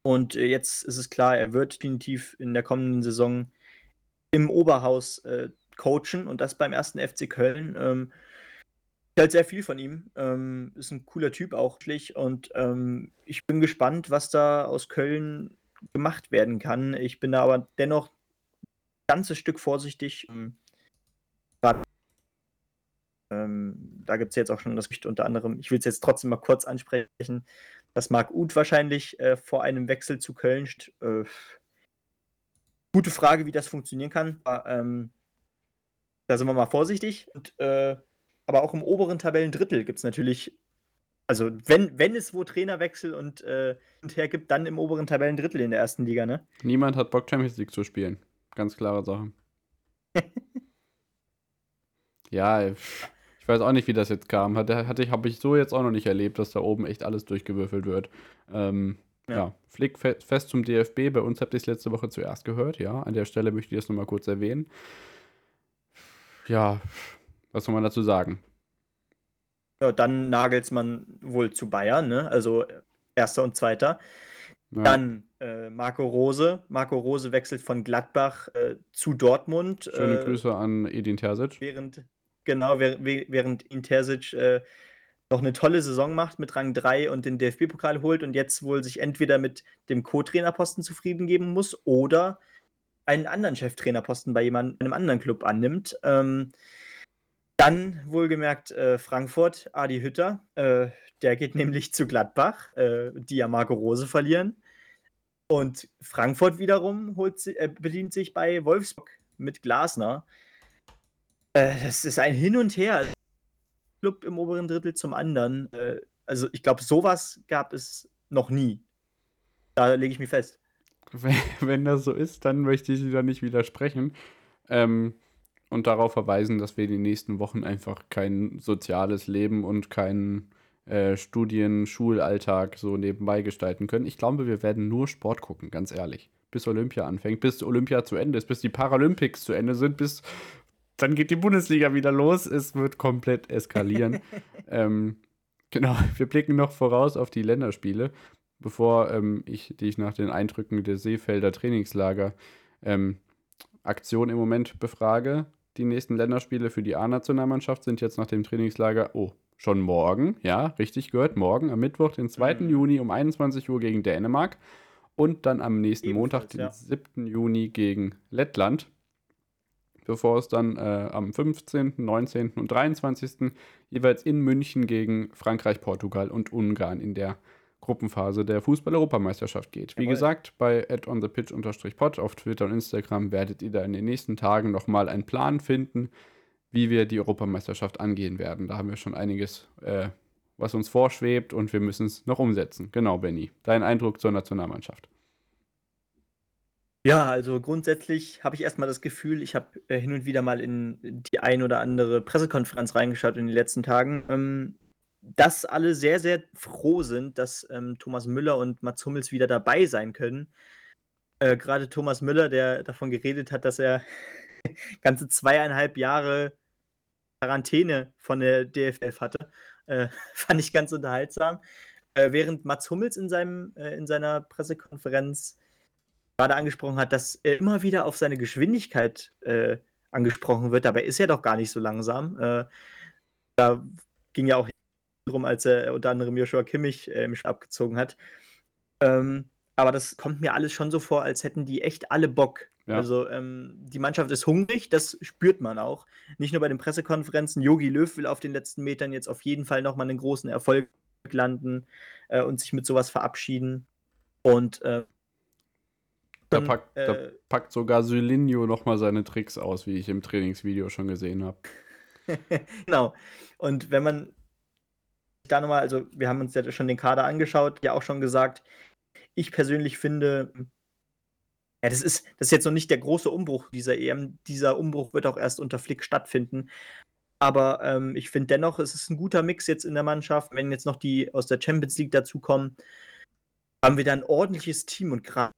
und äh, jetzt ist es klar, er wird definitiv in der kommenden Saison im Oberhaus äh, coachen und das beim ersten FC Köln. Ähm, ich halte sehr viel von ihm. Ähm, ist ein cooler Typ auch. Und ähm, ich bin gespannt, was da aus Köln gemacht werden kann. Ich bin da aber dennoch ein ganzes Stück vorsichtig. Ähm, ähm, da gibt es jetzt auch schon das Gerücht unter anderem, ich will es jetzt trotzdem mal kurz ansprechen, dass Marc Uth wahrscheinlich äh, vor einem Wechsel zu Köln. Äh, gute Frage, wie das funktionieren kann. Aber, ähm, da sind wir mal vorsichtig. Und, äh, aber auch im oberen Tabellendrittel gibt es natürlich, also wenn, wenn es wo Trainerwechsel und, äh, und her gibt, dann im oberen Tabellendrittel in der ersten Liga, ne? Niemand hat Bock, Champions League zu spielen. Ganz klare Sache. ja, pff weiß auch nicht, wie das jetzt kam. Hatte, hatte ich, habe ich so jetzt auch noch nicht erlebt, dass da oben echt alles durchgewürfelt wird. Ähm, ja. ja, Flick fest zum DFB. Bei uns habt ihr es letzte Woche zuerst gehört. Ja, an der Stelle möchte ich das nochmal kurz erwähnen. Ja, was soll man dazu sagen? Ja, dann Nagelsmann wohl zu Bayern, ne? Also erster und zweiter. Ja. Dann äh, Marco Rose. Marco Rose wechselt von Gladbach äh, zu Dortmund. Schöne äh, Grüße an Edin Terzic. Während, Genau, während Intersic äh, noch eine tolle Saison macht mit Rang 3 und den DFB-Pokal holt und jetzt wohl sich entweder mit dem Co-Trainerposten zufrieden geben muss oder einen anderen Cheftrainerposten bei jemandem, einem anderen Club annimmt. Ähm, dann wohlgemerkt äh, Frankfurt, Adi Hütter, äh, der geht nämlich zu Gladbach, äh, die ja Marco Rose verlieren. Und Frankfurt wiederum holt, äh, bedient sich bei Wolfsburg mit Glasner. Äh, das ist ein Hin und Her. Club im oberen Drittel zum anderen. Äh, also ich glaube, sowas gab es noch nie. Da lege ich mich fest. Wenn, wenn, das so ist, dann möchte ich da nicht widersprechen. Ähm, und darauf verweisen, dass wir die nächsten Wochen einfach kein soziales Leben und keinen äh, Studien-, Schulalltag so nebenbei gestalten können. Ich glaube, wir werden nur Sport gucken, ganz ehrlich. Bis Olympia anfängt, bis Olympia zu Ende ist, bis die Paralympics zu Ende sind, bis dann geht die Bundesliga wieder los. Es wird komplett eskalieren. ähm, genau, wir blicken noch voraus auf die Länderspiele, bevor ähm, ich dich nach den Eindrücken der Seefelder Trainingslager ähm, Aktion im Moment befrage. Die nächsten Länderspiele für die A-Nationalmannschaft sind jetzt nach dem Trainingslager, oh, schon morgen, ja, richtig gehört, morgen am Mittwoch, den 2. Mhm. Juni um 21 Uhr gegen Dänemark und dann am nächsten Ebenfalls, Montag, den ja. 7. Juni gegen Lettland bevor es dann äh, am 15., 19. und 23. jeweils in München gegen Frankreich, Portugal und Ungarn in der Gruppenphase der Fußball-Europameisterschaft geht. Wie Jawohl. gesagt, bei atonthepitch-pod auf Twitter und Instagram werdet ihr da in den nächsten Tagen nochmal einen Plan finden, wie wir die Europameisterschaft angehen werden. Da haben wir schon einiges, äh, was uns vorschwebt und wir müssen es noch umsetzen. Genau, Benny. Dein Eindruck zur Nationalmannschaft. Ja, also grundsätzlich habe ich erstmal das Gefühl, ich habe äh, hin und wieder mal in die ein oder andere Pressekonferenz reingeschaut in den letzten Tagen. Ähm, dass alle sehr, sehr froh sind, dass ähm, Thomas Müller und Mats Hummels wieder dabei sein können. Äh, Gerade Thomas Müller, der davon geredet hat, dass er ganze zweieinhalb Jahre Quarantäne von der DFF hatte, äh, fand ich ganz unterhaltsam. Äh, während Mats Hummels in, seinem, äh, in seiner Pressekonferenz gerade angesprochen hat, dass er immer wieder auf seine Geschwindigkeit äh, angesprochen wird. Dabei ist er doch gar nicht so langsam. Äh, da ging ja auch darum, als er unter anderem Joshua Kimmich äh, im Stab gezogen hat. Ähm, aber das kommt mir alles schon so vor, als hätten die echt alle Bock. Ja. Also ähm, die Mannschaft ist hungrig, das spürt man auch. Nicht nur bei den Pressekonferenzen. Yogi Löw will auf den letzten Metern jetzt auf jeden Fall nochmal einen großen Erfolg landen äh, und sich mit sowas verabschieden. Und äh, da, packt, äh, da packt sogar Sylinho nochmal seine Tricks aus, wie ich im Trainingsvideo schon gesehen habe. genau. Und wenn man da nochmal, also wir haben uns ja schon den Kader angeschaut, ja auch schon gesagt, ich persönlich finde, ja, das ist, das ist jetzt noch nicht der große Umbruch dieser EM. Dieser Umbruch wird auch erst unter Flick stattfinden. Aber ähm, ich finde dennoch, es ist ein guter Mix jetzt in der Mannschaft. Wenn jetzt noch die aus der Champions League dazukommen, haben wir da ein ordentliches Team und gerade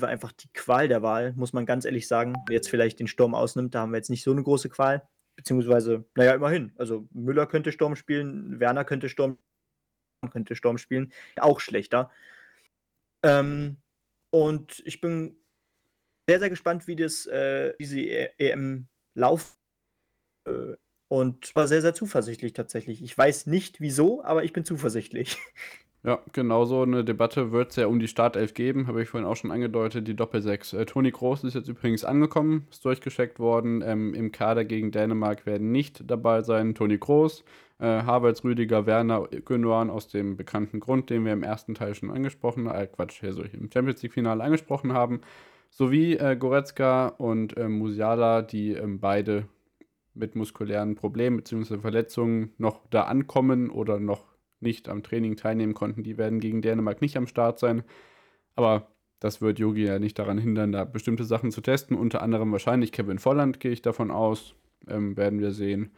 war einfach die Qual der Wahl, muss man ganz ehrlich sagen. Jetzt vielleicht den Sturm ausnimmt, da haben wir jetzt nicht so eine große Qual. Beziehungsweise, naja, immerhin. Also Müller könnte Sturm spielen, Werner könnte Sturm, könnte Sturm spielen. Auch schlechter. Ähm, und ich bin sehr, sehr gespannt, wie das, äh, diese EM laufen. Äh, und war sehr, sehr zuversichtlich tatsächlich. Ich weiß nicht wieso, aber ich bin zuversichtlich. Ja, genau so eine Debatte wird es ja um die Startelf geben, habe ich vorhin auch schon angedeutet, die Doppelsechs. Äh, Toni Kroos ist jetzt übrigens angekommen, ist durchgecheckt worden. Ähm, Im Kader gegen Dänemark werden nicht dabei sein Toni Kroos, äh, Havertz, Rüdiger, Werner, Gündogan aus dem bekannten Grund, den wir im ersten Teil schon angesprochen haben, äh, Quatsch, also im Champions League-Finale angesprochen haben, sowie äh, Goretzka und äh, Musiala, die ähm, beide mit muskulären Problemen bzw. Verletzungen noch da ankommen oder noch nicht am Training teilnehmen konnten, die werden gegen Dänemark nicht am Start sein. Aber das wird Yogi ja nicht daran hindern, da bestimmte Sachen zu testen. Unter anderem wahrscheinlich Kevin Volland, gehe ich davon aus. Ähm, werden wir sehen,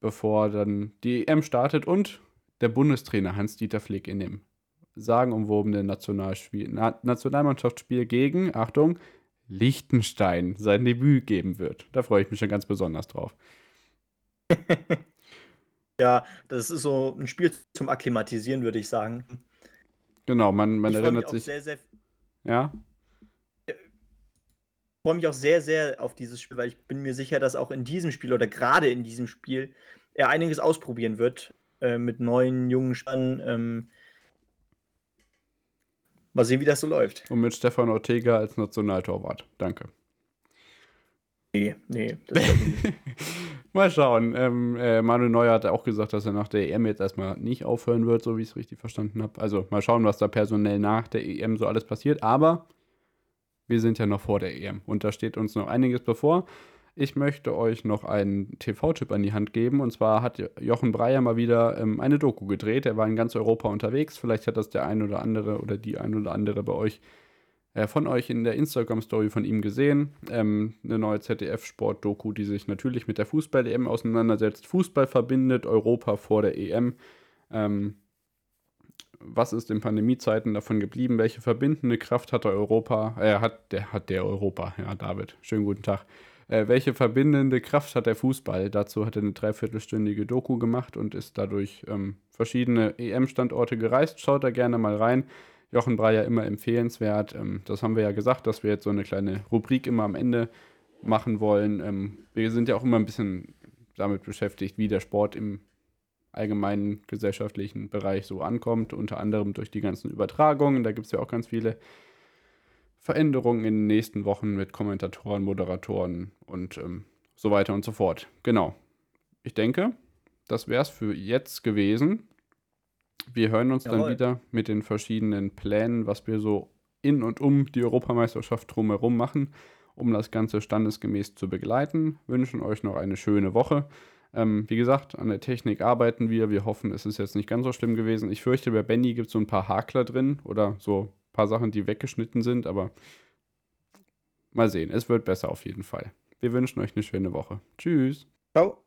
bevor dann die EM startet. Und der Bundestrainer Hans-Dieter Flick in dem sagenumwobenen Na Nationalmannschaftsspiel gegen, Achtung, Liechtenstein sein Debüt geben wird. Da freue ich mich schon ganz besonders drauf. Ja, das ist so ein Spiel zum Akklimatisieren, würde ich sagen. Genau, man, man erinnert sich. Sehr, sehr, ja. Ich freue mich auch sehr, sehr auf dieses Spiel, weil ich bin mir sicher, dass auch in diesem Spiel oder gerade in diesem Spiel er einiges ausprobieren wird äh, mit neuen jungen Spielern. Ähm, mal sehen, wie das so läuft. Und mit Stefan Ortega als Nationaltorwart. Danke. Nee, nee. mal schauen. Ähm, äh, Manuel Neuer hat auch gesagt, dass er nach der EM jetzt erstmal nicht aufhören wird, so wie ich es richtig verstanden habe. Also mal schauen, was da personell nach der EM so alles passiert. Aber wir sind ja noch vor der EM und da steht uns noch einiges bevor. Ich möchte euch noch einen TV-Tipp an die Hand geben. Und zwar hat Jochen Breyer mal wieder ähm, eine Doku gedreht. Er war in ganz Europa unterwegs. Vielleicht hat das der ein oder andere oder die ein oder andere bei euch äh, von euch in der Instagram-Story von ihm gesehen. Ähm, eine neue ZDF-Sport-Doku, die sich natürlich mit der Fußball-EM auseinandersetzt. Fußball verbindet Europa vor der EM. Ähm, was ist in Pandemiezeiten davon geblieben? Welche verbindende Kraft hat der Europa? Äh, hat der, hat der Europa, ja, David. Schönen guten Tag. Äh, welche verbindende Kraft hat der Fußball? Dazu hat er eine dreiviertelstündige Doku gemacht und ist dadurch ähm, verschiedene EM-Standorte gereist. Schaut da gerne mal rein. Jochen Breyer immer empfehlenswert. Ähm, das haben wir ja gesagt, dass wir jetzt so eine kleine Rubrik immer am Ende machen wollen. Ähm, wir sind ja auch immer ein bisschen damit beschäftigt, wie der Sport im allgemeinen gesellschaftlichen Bereich so ankommt, unter anderem durch die ganzen Übertragungen. Da gibt es ja auch ganz viele Veränderungen in den nächsten Wochen mit Kommentatoren, Moderatoren und ähm, so weiter und so fort. Genau. Ich denke, das wäre es für jetzt gewesen. Wir hören uns Jawohl. dann wieder mit den verschiedenen Plänen, was wir so in und um die Europameisterschaft drumherum machen, um das Ganze standesgemäß zu begleiten. Wünschen euch noch eine schöne Woche. Ähm, wie gesagt, an der Technik arbeiten wir. Wir hoffen, es ist jetzt nicht ganz so schlimm gewesen. Ich fürchte, bei Benny gibt es so ein paar Hakler drin oder so ein paar Sachen, die weggeschnitten sind, aber mal sehen. Es wird besser auf jeden Fall. Wir wünschen euch eine schöne Woche. Tschüss. Ciao.